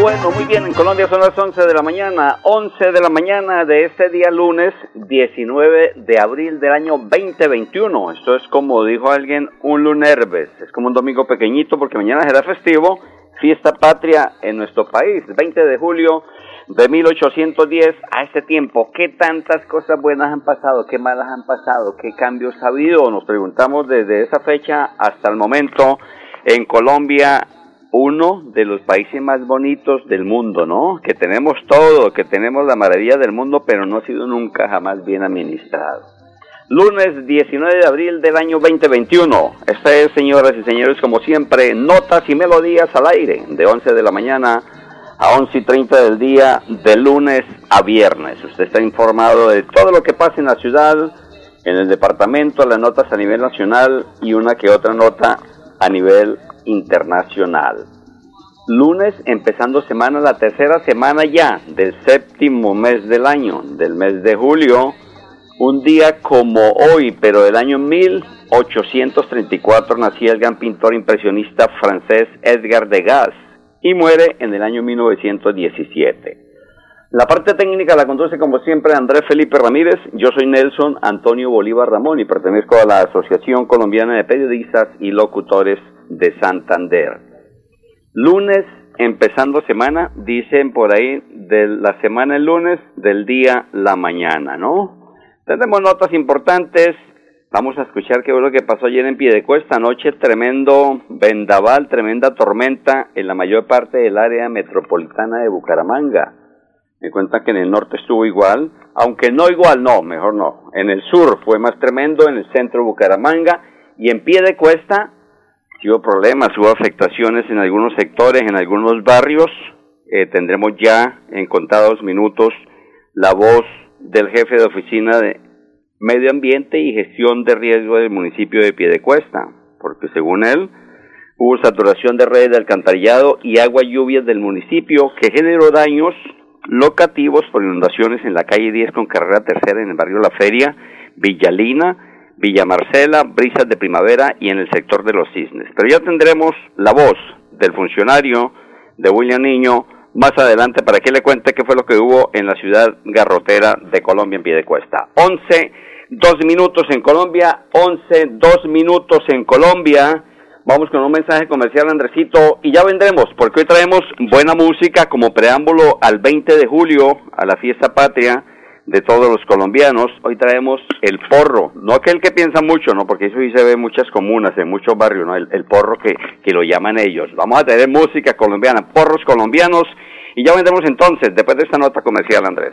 Bueno, muy bien, en Colombia son las 11 de la mañana, 11 de la mañana de este día lunes 19 de abril del año 2021. Esto es como dijo alguien, un lunerves, es como un domingo pequeñito porque mañana será festivo fiesta patria en nuestro país, 20 de julio de 1810 a este tiempo. ¿Qué tantas cosas buenas han pasado? ¿Qué malas han pasado? ¿Qué cambios ha habido? Nos preguntamos desde esa fecha hasta el momento en Colombia, uno de los países más bonitos del mundo, ¿no? Que tenemos todo, que tenemos la maravilla del mundo, pero no ha sido nunca jamás bien administrado. Lunes 19 de abril del año 2021. Esta es, señoras y señores, como siempre, notas y melodías al aire, de 11 de la mañana a 11 y 30 del día, de lunes a viernes. Usted está informado de todo lo que pasa en la ciudad, en el departamento, las notas a nivel nacional y una que otra nota a nivel internacional. Lunes, empezando semana, la tercera semana ya del séptimo mes del año, del mes de julio un día como hoy, pero del año 1834, nacía el gran pintor impresionista francés Edgar Degas y muere en el año 1917. La parte técnica la conduce como siempre Andrés Felipe Ramírez. Yo soy Nelson Antonio Bolívar Ramón y pertenezco a la Asociación Colombiana de Periodistas y Locutores de Santander. Lunes, empezando semana, dicen por ahí de la semana el lunes, del día la mañana, ¿no? Tenemos notas importantes. Vamos a escuchar qué fue lo que pasó ayer en Piedecuesta. Anoche tremendo vendaval, tremenda tormenta en la mayor parte del área metropolitana de Bucaramanga. Me cuentan que en el norte estuvo igual, aunque no igual, no, mejor no. En el sur fue más tremendo, en el centro de Bucaramanga y en Piedecuesta hubo problemas, hubo afectaciones en algunos sectores, en algunos barrios. Eh, tendremos ya en contados minutos la voz del jefe de oficina de Medio Ambiente y Gestión de Riesgo del municipio de Piedecuesta, porque según él hubo saturación de redes de alcantarillado y agua lluvias del municipio que generó daños locativos por inundaciones en la calle 10 con carrera tercera en el barrio La Feria, Villalina, Villa Marcela, Brisas de Primavera y en el sector de los Cisnes. Pero ya tendremos la voz del funcionario de William Niño más adelante para que le cuente qué fue lo que hubo en la ciudad garrotera de Colombia en Piedecuesta. 11, dos minutos en Colombia, 11, dos minutos en Colombia. Vamos con un mensaje comercial, Andresito, y ya vendremos, porque hoy traemos buena música como preámbulo al 20 de julio, a la fiesta patria de todos los colombianos. Hoy traemos el porro, no aquel que piensa mucho, ¿no? Porque eso sí se ve en muchas comunas, en muchos barrios, ¿no? El, el porro que, que lo llaman ellos. Vamos a traer música colombiana, porros colombianos y ya vendremos entonces, después de esta nota comercial, Andrés.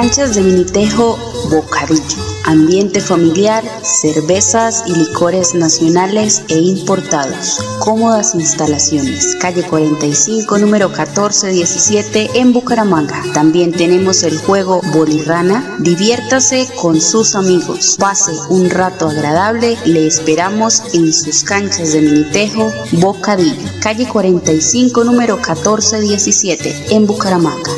Canchas de Minitejo, Bocadillo. Ambiente familiar, cervezas y licores nacionales e importados. Cómodas instalaciones. Calle 45, número 1417 en Bucaramanga. También tenemos el juego Bolirrana. Diviértase con sus amigos. Pase un rato agradable. Le esperamos en sus canchas de Minitejo, Bocadillo. Calle 45, número 1417 en Bucaramanga.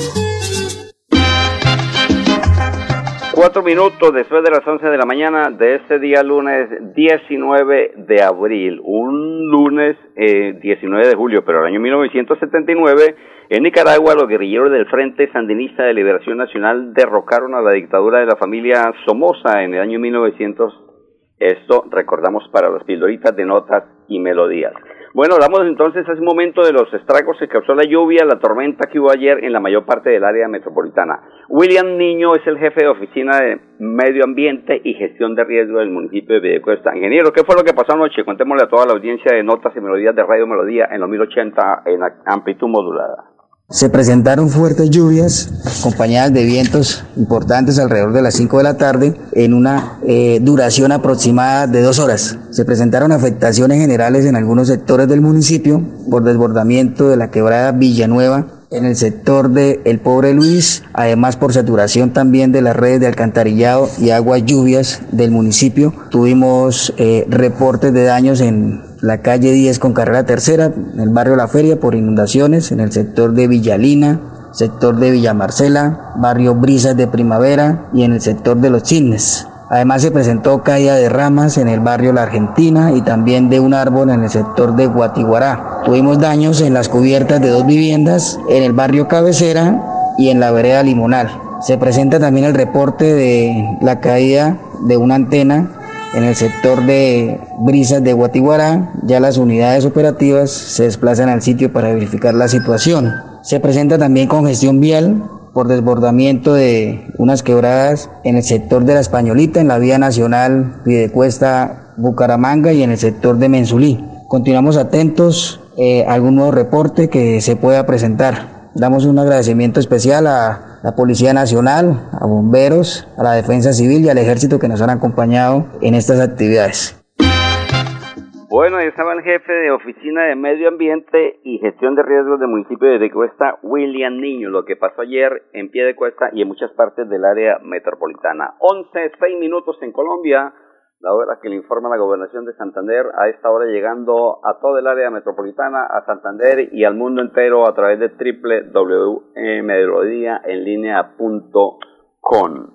Cuatro minutos después de las once de la mañana de este día lunes 19 de abril, un lunes eh, 19 de julio, pero el año 1979, en Nicaragua los guerrilleros del Frente Sandinista de Liberación Nacional derrocaron a la dictadura de la familia Somoza en el año 1900. Esto recordamos para las pildoritas de notas y melodías. Bueno, hablamos entonces hace un momento de los estragos que causó la lluvia, la tormenta que hubo ayer en la mayor parte del área metropolitana. William Niño es el jefe de oficina de Medio Ambiente y Gestión de Riesgo del municipio de Videcuesta. Ingeniero, ¿qué fue lo que pasó anoche? Contémosle a toda la audiencia de notas y melodías de Radio Melodía en los 1080 en amplitud modulada. Se presentaron fuertes lluvias acompañadas de vientos importantes alrededor de las 5 de la tarde en una eh, duración aproximada de dos horas. Se presentaron afectaciones generales en algunos sectores del municipio por desbordamiento de la quebrada Villanueva en el sector de El Pobre Luis, además por saturación también de las redes de alcantarillado y aguas lluvias del municipio. Tuvimos eh, reportes de daños en la calle 10 con carrera tercera, en el barrio La Feria por inundaciones, en el sector de Villalina, sector de Villa Marcela, barrio Brisas de Primavera y en el sector de Los Chismes. Además se presentó caída de ramas en el barrio La Argentina y también de un árbol en el sector de Guatiguará. Tuvimos daños en las cubiertas de dos viviendas en el barrio Cabecera y en la vereda Limonal. Se presenta también el reporte de la caída de una antena en el sector de Brisas de Guatiguará. Ya las unidades operativas se desplazan al sitio para verificar la situación. Se presenta también congestión vial por desbordamiento de unas quebradas en el sector de la Españolita, en la vía nacional Pidecuesta Bucaramanga y en el sector de Mensulí. Continuamos atentos eh, a algún nuevo reporte que se pueda presentar. Damos un agradecimiento especial a la Policía Nacional, a bomberos, a la Defensa Civil y al Ejército que nos han acompañado en estas actividades. Bueno, ahí estaba el jefe de Oficina de Medio Ambiente y Gestión de Riesgos del municipio de Cuesta, William Niño, lo que pasó ayer en pie de cuesta y en muchas partes del área metropolitana. 11, 6 minutos en Colombia, la hora que le informa la gobernación de Santander, a esta hora llegando a todo el área metropolitana, a Santander y al mundo entero a través de www.melodíaenlinea.com.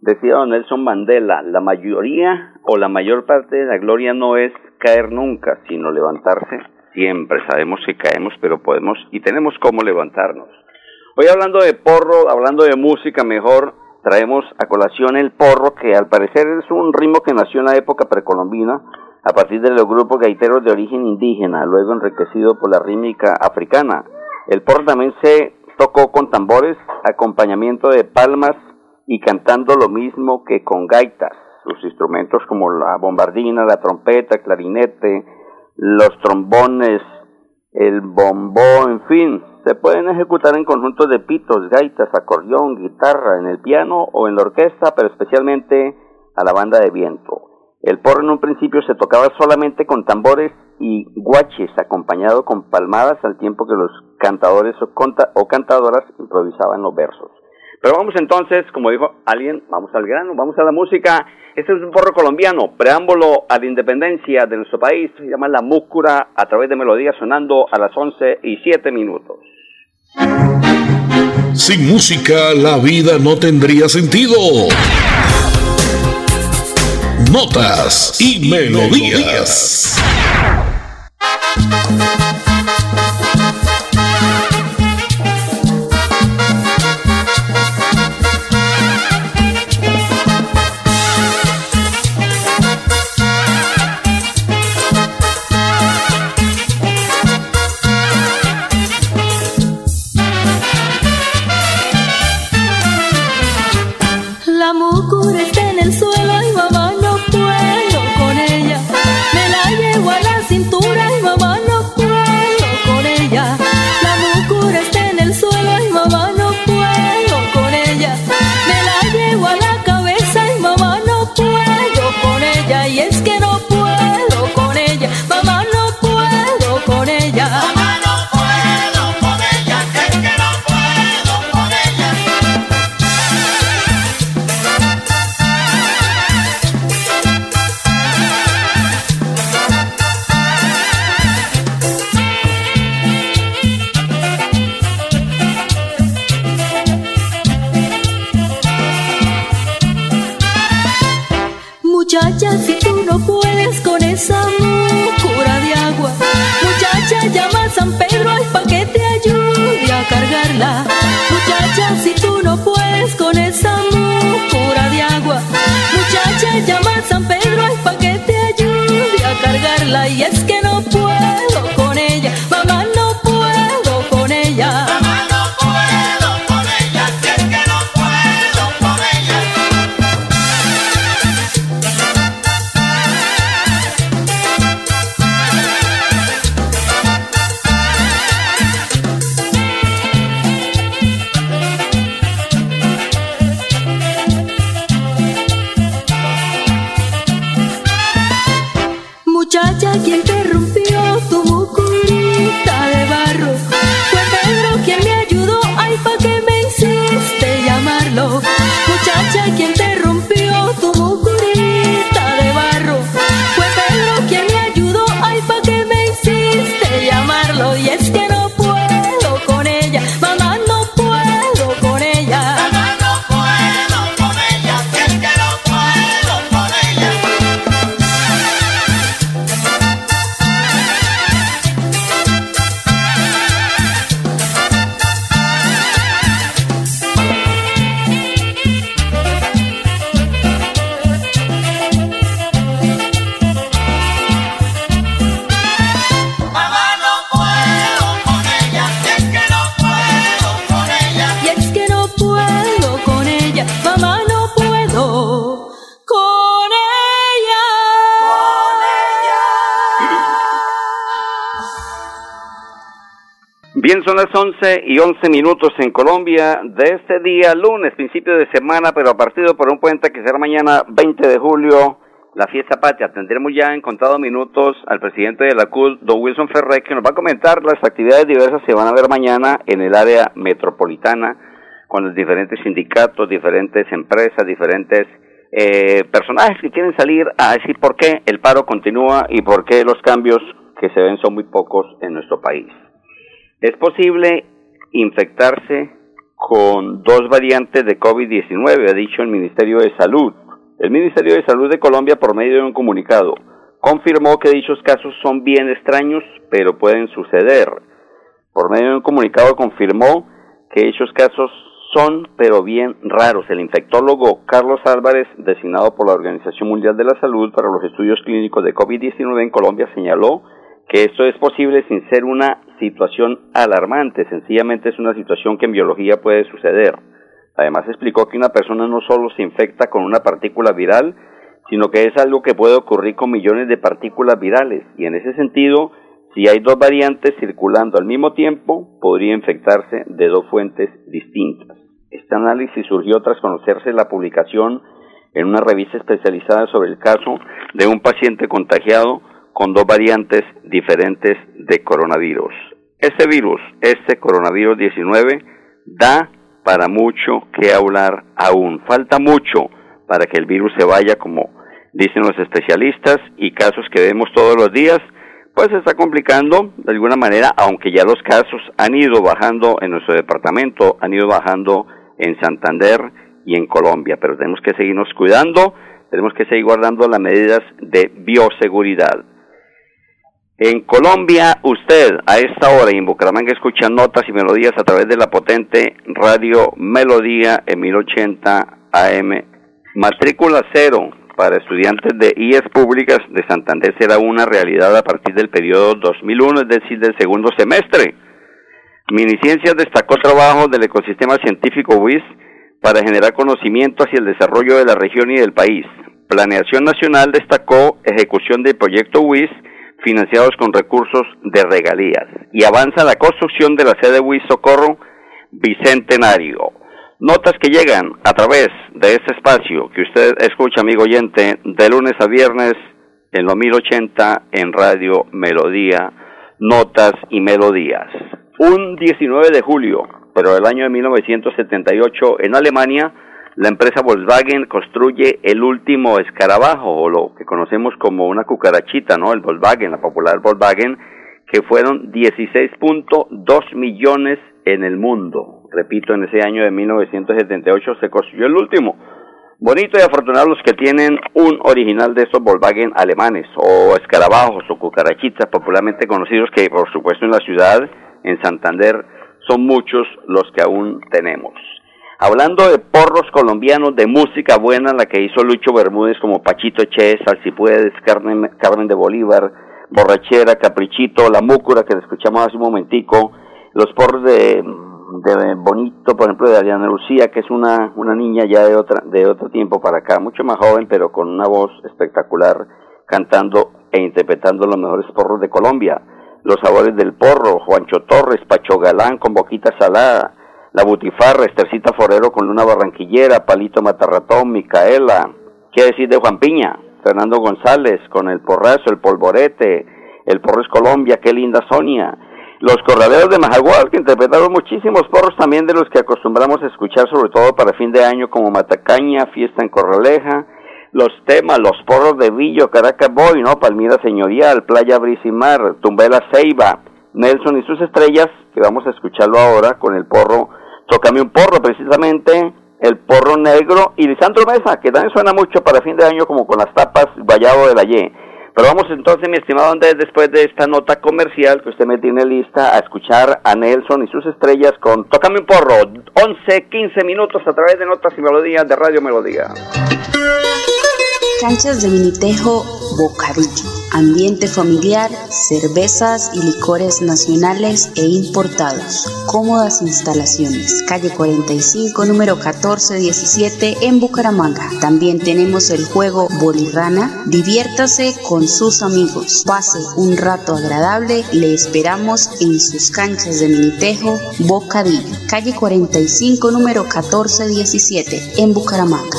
Decía don Nelson Mandela, la mayoría o la mayor parte de la gloria no es caer nunca, sino levantarse siempre. Sabemos que caemos, pero podemos y tenemos cómo levantarnos. Hoy hablando de porro, hablando de música mejor, traemos a colación el porro, que al parecer es un ritmo que nació en la época precolombina, a partir de los grupos gaiteros de origen indígena, luego enriquecido por la rítmica africana. El porro también se tocó con tambores, acompañamiento de palmas y cantando lo mismo que con gaitas sus instrumentos como la bombardina, la trompeta, clarinete, los trombones, el bombó, en fin, se pueden ejecutar en conjuntos de pitos, gaitas, acordeón, guitarra, en el piano o en la orquesta, pero especialmente a la banda de viento. El porro en un principio se tocaba solamente con tambores y guaches, acompañado con palmadas al tiempo que los cantadores o, o cantadoras improvisaban los versos. Pero vamos entonces, como dijo alguien, vamos al grano, vamos a la música. Este es un porro colombiano, preámbulo a la independencia de nuestro país, se llama La Múscura, a través de melodías sonando a las 11 y 7 minutos. Sin música la vida no tendría sentido. Notas y, melodías. Llamarlo. Bien, son las 11 y 11 minutos en Colombia de este día, lunes, principio de semana, pero a partir por un puente que será mañana 20 de julio, la fiesta patria. Tendremos ya en contados minutos al presidente de la CUD, don Wilson Ferré, que nos va a comentar las actividades diversas que van a ver mañana en el área metropolitana con los diferentes sindicatos, diferentes empresas, diferentes eh, personajes que quieren salir a decir por qué el paro continúa y por qué los cambios que se ven son muy pocos en nuestro país. Es posible infectarse con dos variantes de COVID-19, ha dicho el Ministerio de Salud. El Ministerio de Salud de Colombia, por medio de un comunicado, confirmó que dichos casos son bien extraños, pero pueden suceder. Por medio de un comunicado confirmó que dichos casos son, pero bien raros. El infectólogo Carlos Álvarez, designado por la Organización Mundial de la Salud para los estudios clínicos de COVID-19 en Colombia, señaló que esto es posible sin ser una situación alarmante, sencillamente es una situación que en biología puede suceder. Además explicó que una persona no solo se infecta con una partícula viral, sino que es algo que puede ocurrir con millones de partículas virales y en ese sentido, si hay dos variantes circulando al mismo tiempo, podría infectarse de dos fuentes distintas. Este análisis surgió tras conocerse la publicación en una revista especializada sobre el caso de un paciente contagiado con dos variantes diferentes de coronavirus. Este virus, este coronavirus 19, da para mucho que hablar aún. Falta mucho para que el virus se vaya, como dicen los especialistas, y casos que vemos todos los días, pues se está complicando de alguna manera, aunque ya los casos han ido bajando en nuestro departamento, han ido bajando en Santander y en Colombia, pero tenemos que seguirnos cuidando, tenemos que seguir guardando las medidas de bioseguridad. En Colombia, usted a esta hora y en Bucaramanga escucha notas y melodías a través de la potente radio Melodía en 1080 AM. Matrícula cero para estudiantes de IES públicas de Santander será una realidad a partir del periodo 2001, es decir, del segundo semestre. Miniciencias destacó trabajo del ecosistema científico WIS para generar conocimiento hacia el desarrollo de la región y del país. Planeación Nacional destacó ejecución del proyecto WIS financiados con recursos de regalías. Y avanza la construcción de la sede WIS Socorro Bicentenario. Notas que llegan a través de este espacio que usted escucha, amigo oyente, de lunes a viernes en los 1080 en Radio Melodía, Notas y Melodías. Un 19 de julio, pero del año de 1978, en Alemania, la empresa Volkswagen construye el último escarabajo, o lo que conocemos como una cucarachita, ¿no? El Volkswagen, la popular Volkswagen, que fueron 16.2 millones en el mundo. Repito, en ese año de 1978 se construyó el último. Bonito y afortunado los que tienen un original de estos Volkswagen alemanes, o escarabajos, o cucarachitas, popularmente conocidos, que por supuesto en la ciudad, en Santander, son muchos los que aún tenemos. Hablando de porros colombianos, de música buena, la que hizo Lucho Bermúdez como Pachito Ches, Alcipuedes, Carmen, Carmen de Bolívar, Borrachera, Caprichito, La Múcura, que escuchamos hace un momentico, los porros de, de Bonito, por ejemplo, de Adriana Lucía, que es una, una niña ya de, otra, de otro tiempo para acá, mucho más joven, pero con una voz espectacular, cantando e interpretando los mejores porros de Colombia. Los sabores del porro, Juancho Torres, Pacho Galán con boquita salada, La Butifarra, Estercita Forero con Luna Barranquillera, Palito Matarratón, Micaela, ¿qué decir de Juan Piña? Fernando González con el porrazo, el polvorete, el porro es Colombia, qué linda Sonia. Los corraleros de Majagual, que interpretaron muchísimos porros también de los que acostumbramos a escuchar, sobre todo para fin de año, como Matacaña, Fiesta en Corraleja, los temas, los porros de Villo, Caracas Boy, ¿no? Palmira Señorial, Playa Brisimar, Tumbela Ceiba, Nelson y sus estrellas, que vamos a escucharlo ahora con el porro, Tócame un porro, precisamente, el porro negro y Lisandro Mesa, que también suena mucho para fin de año como con las tapas Vallado de la Y. Pero vamos entonces, mi estimado Andrés, después de esta nota comercial que usted me tiene lista, a escuchar a Nelson y sus estrellas con Tócame un porro, 11, 15 minutos a través de Notas y Melodías de Radio Melodía. Canchas de Minitejo, Bocadillo. Ambiente familiar, cervezas y licores nacionales e importados. Cómodas instalaciones. Calle 45, número 1417 en Bucaramanga. También tenemos el juego Bolirrana. Diviértase con sus amigos. Pase un rato agradable. Le esperamos en sus canchas de Minitejo, Bocadillo. Calle 45, número 1417 en Bucaramanga.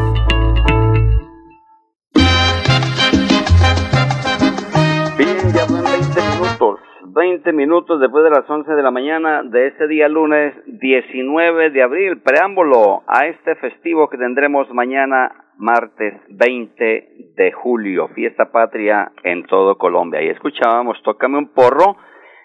20 minutos después de las 11 de la mañana de este día lunes 19 de abril, preámbulo a este festivo que tendremos mañana martes 20 de julio, fiesta patria en todo Colombia. Y escuchábamos Tócame un porro,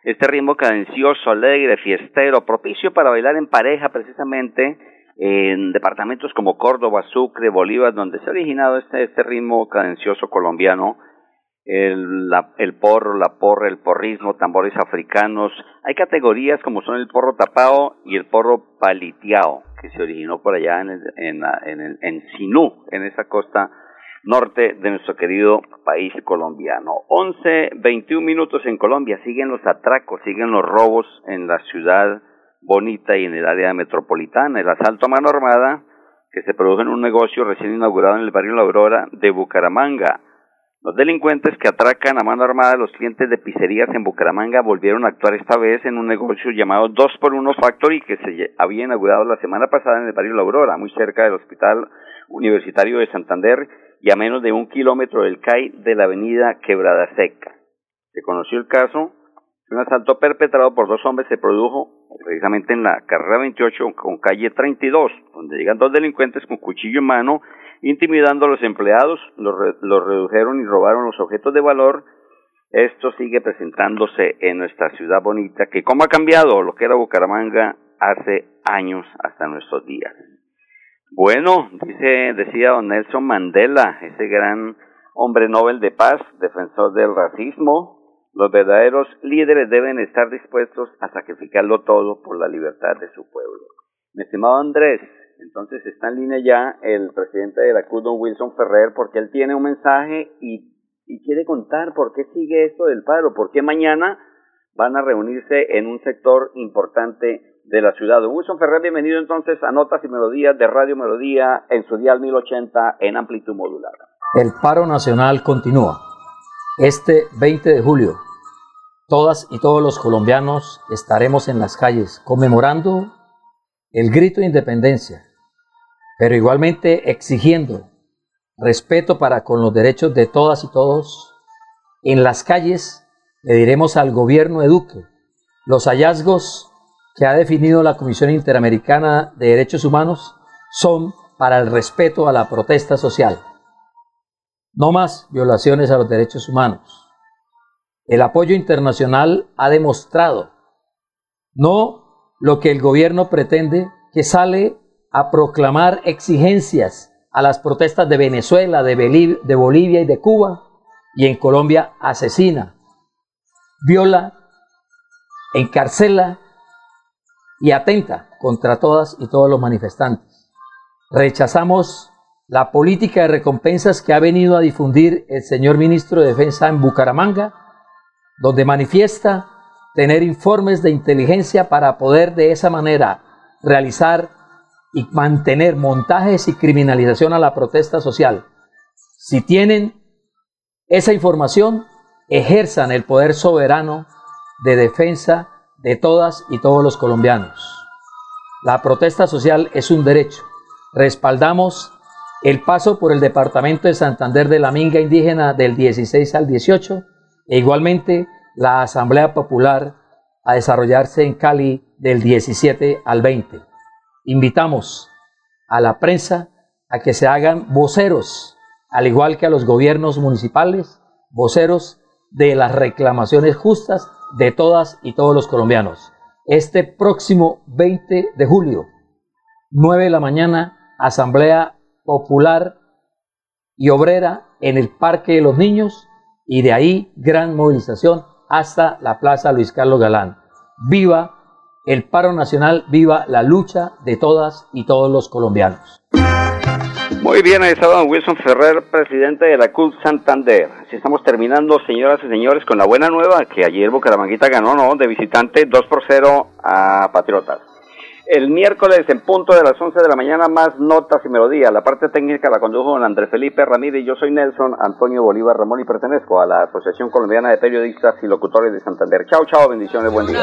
este ritmo cadencioso, alegre, fiestero, propicio para bailar en pareja precisamente en departamentos como Córdoba, Sucre, Bolívar, donde se ha originado este, este ritmo cadencioso colombiano el, la, el porro, la porra, el porrismo, tambores africanos. Hay categorías como son el porro tapado y el porro paliteado, que se originó por allá en, el, en, en, el, en Sinú, en esa costa norte de nuestro querido país colombiano. 11, 21 minutos en Colombia, siguen los atracos, siguen los robos en la ciudad bonita y en el área metropolitana. El asalto a mano armada que se produjo en un negocio recién inaugurado en el barrio La Aurora de Bucaramanga los delincuentes que atracan a mano armada a los clientes de pizzerías en Bucaramanga volvieron a actuar esta vez en un negocio llamado 2 por 1 Factory que se había inaugurado la semana pasada en el barrio La Aurora, muy cerca del Hospital Universitario de Santander y a menos de un kilómetro del CAI de la avenida Quebrada Seca. Se conoció el caso, un asalto perpetrado por dos hombres se produjo precisamente en la carrera 28 con calle 32, donde llegan dos delincuentes con cuchillo en mano intimidando a los empleados, los, redujeron y robaron los objetos de valor. Esto sigue presentándose en nuestra ciudad bonita, que como ha cambiado lo que era Bucaramanga hace años hasta nuestros días. Bueno, dice, decía don Nelson Mandela, ese gran hombre Nobel de paz, defensor del racismo, los verdaderos líderes deben estar dispuestos a sacrificarlo todo por la libertad de su pueblo. Mi estimado Andrés, entonces está en línea ya el presidente de la CUT, don Wilson Ferrer, porque él tiene un mensaje y, quiere contar por qué sigue esto del paro, por qué mañana van a reunirse en un sector importante de la ciudad. Wilson Ferrer, bienvenido entonces a Notas y Melodías de Radio Melodía en su dial 1080 en amplitud modulada. El paro nacional continúa. Este 20 de julio, todas y todos los colombianos estaremos en las calles conmemorando el grito de independencia, pero igualmente exigiendo respeto para con los derechos de todas y todos. En las calles le diremos al gobierno de Duque los hallazgos que ha definido la Comisión Interamericana de Derechos Humanos son para el respeto a la protesta social. No más violaciones a los derechos humanos. El apoyo internacional ha demostrado no lo que el gobierno pretende, que sale a proclamar exigencias a las protestas de Venezuela, de, de Bolivia y de Cuba, y en Colombia asesina, viola, encarcela y atenta contra todas y todos los manifestantes. Rechazamos la política de recompensas que ha venido a difundir el señor ministro de Defensa en Bucaramanga, donde manifiesta tener informes de inteligencia para poder de esa manera realizar y mantener montajes y criminalización a la protesta social. Si tienen esa información, ejerzan el poder soberano de defensa de todas y todos los colombianos. La protesta social es un derecho. Respaldamos el paso por el departamento de Santander de la Minga Indígena del 16 al 18 e igualmente la Asamblea Popular a desarrollarse en Cali del 17 al 20. Invitamos a la prensa a que se hagan voceros, al igual que a los gobiernos municipales, voceros de las reclamaciones justas de todas y todos los colombianos. Este próximo 20 de julio, 9 de la mañana, Asamblea Popular y Obrera en el Parque de los Niños y de ahí gran movilización hasta la Plaza Luis Carlos Galán. Viva el paro nacional, viva la lucha de todas y todos los colombianos. Muy bien, ahí está don Wilson Ferrer, presidente de la CUP Santander. Así estamos terminando, señoras y señores, con la buena nueva que ayer Bucaramanguita ganó, ¿no? De visitante 2 por 0 a Patriotas. El miércoles en punto de las 11 de la mañana más notas y melodías. La parte técnica la condujo don Andrés Felipe Ramírez y yo soy Nelson Antonio Bolívar Ramón y pertenezco a la Asociación Colombiana de Periodistas y Locutores de Santander. Chao, chao, bendiciones, buen día.